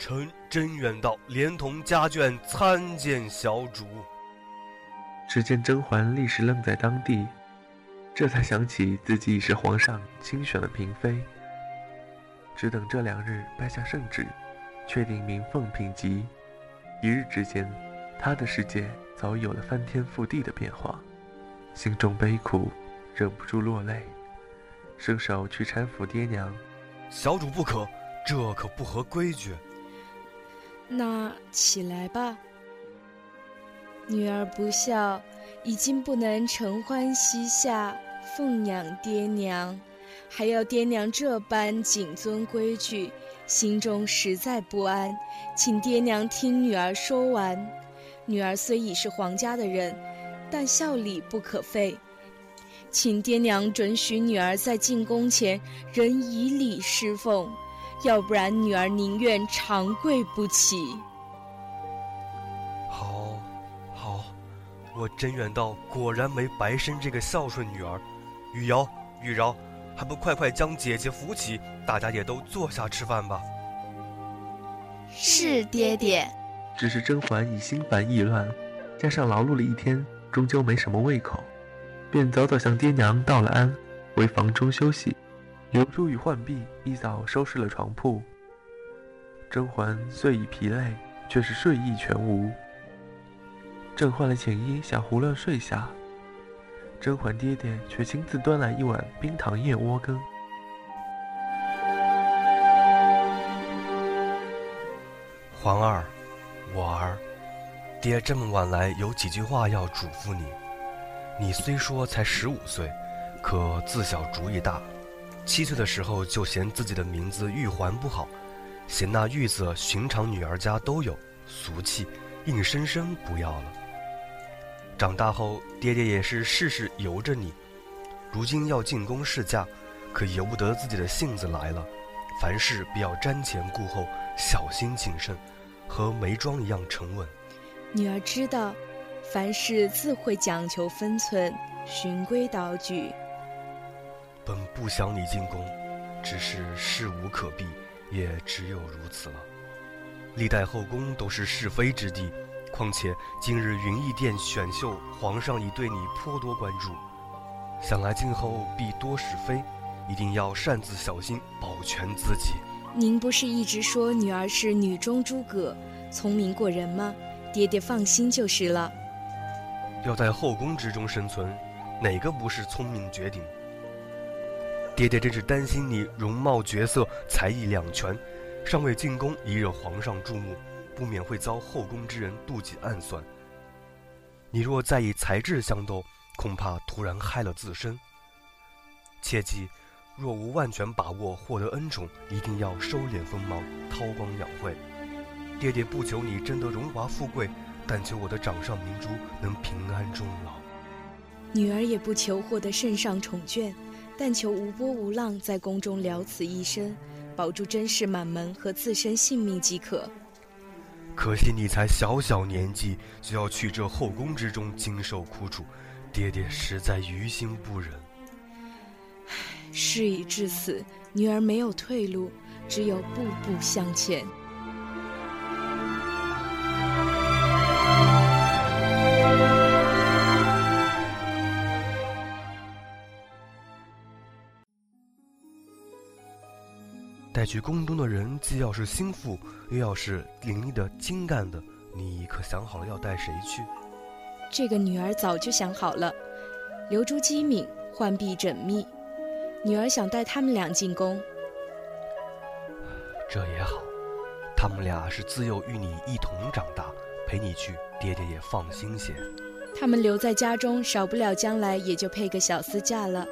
臣甄远道连同家眷参见小主。只见甄嬛立时愣在当地，这才想起自己已是皇上亲选的嫔妃，只等这两日颁下圣旨，确定名凤品级，一日之间，她的世界早已有了翻天覆地的变化，心中悲苦，忍不住落泪，伸手去搀扶爹娘。小主不可，这可不合规矩。那起来吧。女儿不孝，已经不能承欢膝下奉养爹娘，还要爹娘这般谨遵规矩，心中实在不安。请爹娘听女儿说完。女儿虽已是皇家的人，但孝礼不可废，请爹娘准许女儿在进宫前仍以礼侍奉。要不然，女儿宁愿长跪不起。好，好，我甄远道果然没白生这个孝顺女儿。玉瑶、玉娆，还不快快将姐姐扶起，大家也都坐下吃饭吧。是爹爹。只是甄嬛已心烦意乱，加上劳碌了一天，终究没什么胃口，便早早向爹娘道了安，回房中休息。刘珠与浣碧一早收拾了床铺，甄嬛虽已疲累，却是睡意全无。正换了寝衣想胡乱睡下，甄嬛爹爹却亲自端来一碗冰糖燕窝羹。嬛儿，我儿，爹这么晚来有几句话要嘱咐你。你虽说才十五岁，可自小主意大。七岁的时候就嫌自己的名字玉环不好，嫌那玉字寻常女儿家都有，俗气，硬生生不要了。长大后，爹爹也是事事由着你，如今要进宫侍驾，可由不得自己的性子来了。凡事不要瞻前顾后，小心谨慎，和眉庄一样沉稳。女儿知道，凡事自会讲求分寸，循规蹈矩。本不想你进宫，只是事无可避，也只有如此了。历代后宫都是是非之地，况且今日云逸殿选秀，皇上已对你颇多关注，想来今后必多是非，一定要擅自小心，保全自己。您不是一直说女儿是女中诸葛，聪明过人吗？爹爹放心就是了。要在后宫之中生存，哪个不是聪明绝顶？爹爹真是担心你容貌绝色、才艺两全，尚未进宫已惹皇上注目，不免会遭后宫之人妒忌暗算。你若再以才智相斗，恐怕突然害了自身。切记，若无万全把握获得恩宠，一定要收敛锋芒，韬光养晦。爹爹不求你争得荣华富贵，但求我的掌上明珠能平安终老。女儿也不求获得圣上宠眷。但求无波无浪，在宫中了此一生，保住甄氏满门和自身性命即可。可惜你才小小年纪，就要去这后宫之中经受苦楚，爹爹实在于心不忍。事已至此，女儿没有退路，只有步步向前。带去宫中的人，既要是心腹，又要是伶俐的精干的，你可想好了要带谁去？这个女儿早就想好了，留珠机敏，浣碧缜密，女儿想带他们俩进宫。这也好，他们俩是自幼与你一同长大，陪你去，爹爹也放心些。他们留在家中，少不了将来也就配个小厮嫁了。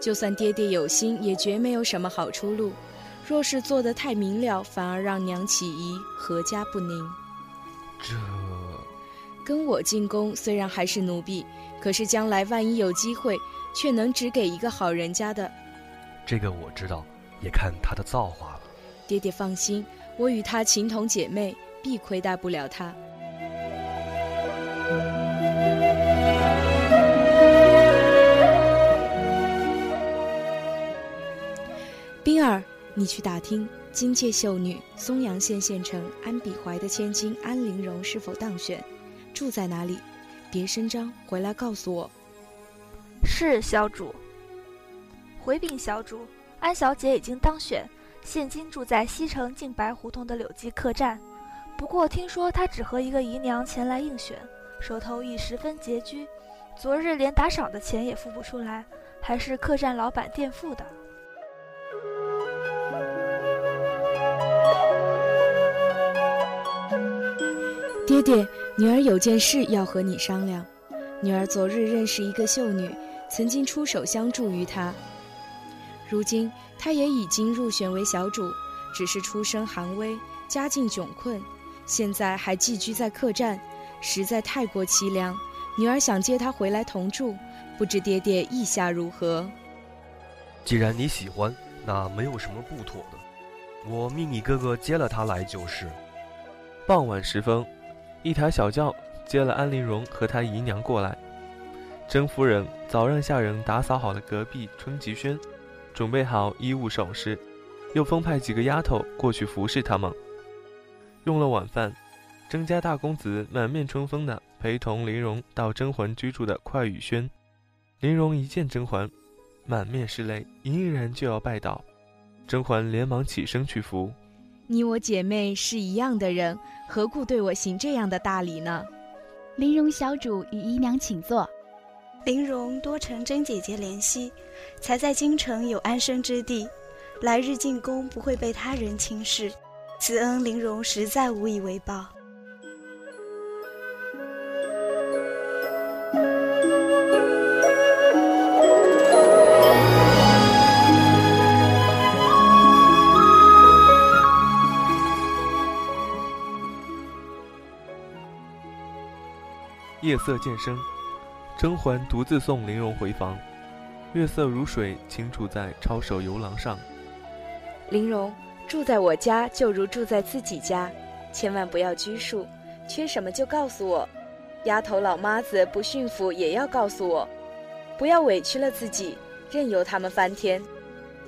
就算爹爹有心，也绝没有什么好出路。若是做得太明了，反而让娘起疑，阖家不宁。这跟我进宫，虽然还是奴婢，可是将来万一有机会，却能只给一个好人家的。这个我知道，也看他的造化了。爹爹放心，我与他情同姐妹，必亏待不了他。冰儿。你去打听，金界秀女松阳县县城安比怀的千金安陵容是否当选？住在哪里？别声张，回来告诉我。是小主。回禀小主，安小姐已经当选，现今住在西城净白胡同的柳记客栈。不过听说她只和一个姨娘前来应选，手头亦十分拮据，昨日连打赏的钱也付不出来，还是客栈老板垫付的。爹爹，女儿有件事要和你商量。女儿昨日认识一个秀女，曾经出手相助于她。如今她也已经入选为小主，只是出身寒微，家境窘困，现在还寄居在客栈，实在太过凄凉。女儿想接她回来同住，不知爹爹意下如何？既然你喜欢，那没有什么不妥的。我命你哥哥接了她来就是。傍晚时分。一台小轿接了安陵容和她姨娘过来，甄夫人早让下人打扫好了隔壁春吉轩，准备好衣物首饰，又分派几个丫头过去服侍他们。用了晚饭，甄家大公子满面春风的陪同玲容到甄嬛居住的快雨轩。玲容一见甄嬛，满面是泪，毅然就要拜倒，甄嬛连忙起身去扶。你我姐妹是一样的人，何故对我行这样的大礼呢？玲容小主与姨娘请坐。玲容多承甄姐姐怜惜，才在京城有安身之地，来日进宫不会被他人轻视，此恩玲容实在无以为报。夜色渐深，甄嬛独自送玲珑回房。月色如水，倾注在抄手游廊上。玲珑住在我家，就如住在自己家，千万不要拘束，缺什么就告诉我。丫头老妈子不驯服也要告诉我，不要委屈了自己，任由他们翻天。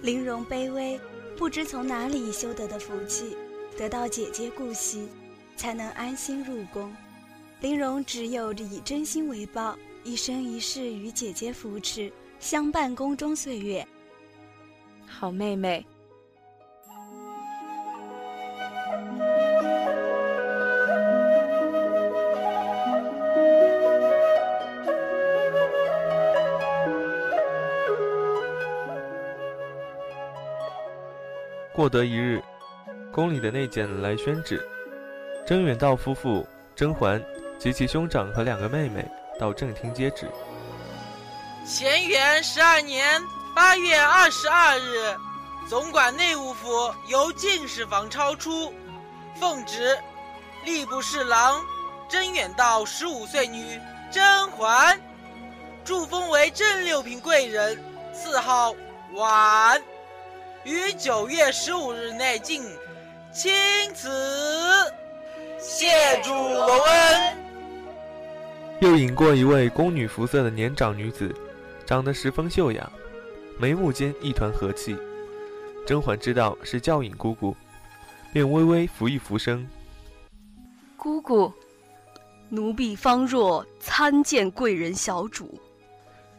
玲珑卑微，不知从哪里修得的福气，得到姐姐顾惜，才能安心入宫。玲容只有以真心为报，一生一世与姐姐扶持，相伴宫中岁月。好妹妹。过得一日，宫里的内监来宣旨，甄远道夫妇甄嬛。及其兄长和两个妹妹到正厅接旨。乾元十二年八月二十二日，总管内务府由进士房超出，奉旨，吏部侍郎甄远道十五岁女甄嬛，祝封为正六品贵人，赐号婉，于九月十五日内进钦此。谢主隆恩。又引过一位宫女服色的年长女子，长得十分秀雅，眉目间一团和气。甄嬛知道是教引姑姑，便微微扶一扶身：“姑姑，奴婢方若参见贵人小主。”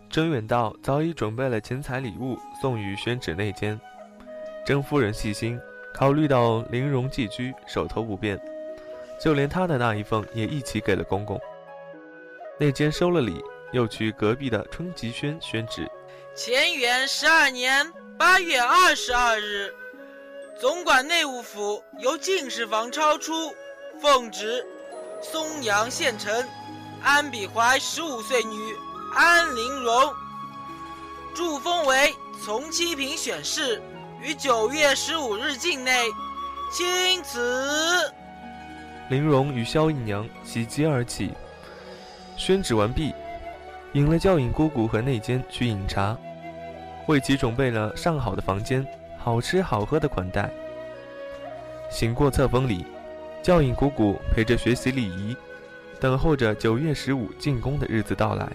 甄远道早已准备了钱财礼物送于宣旨内监。甄夫人细心，考虑到玲珑寄居，手头不便，就连她的那一份也一起给了公公。内监收了礼，又去隔壁的春吉轩宣旨：乾元十二年八月二十二日，总管内务府由进士房超出，奉旨，松阳县城安比怀十五岁女安陵容，祝封为从七品选侍，于九月十五日境内钦此。陵容与萧姨娘喜极而泣。宣旨完毕，引了教引姑姑和内监去饮茶，为其准备了上好的房间，好吃好喝的款待。行过册封礼，教引姑姑陪着学习礼仪，等候着九月十五进宫的日子到来。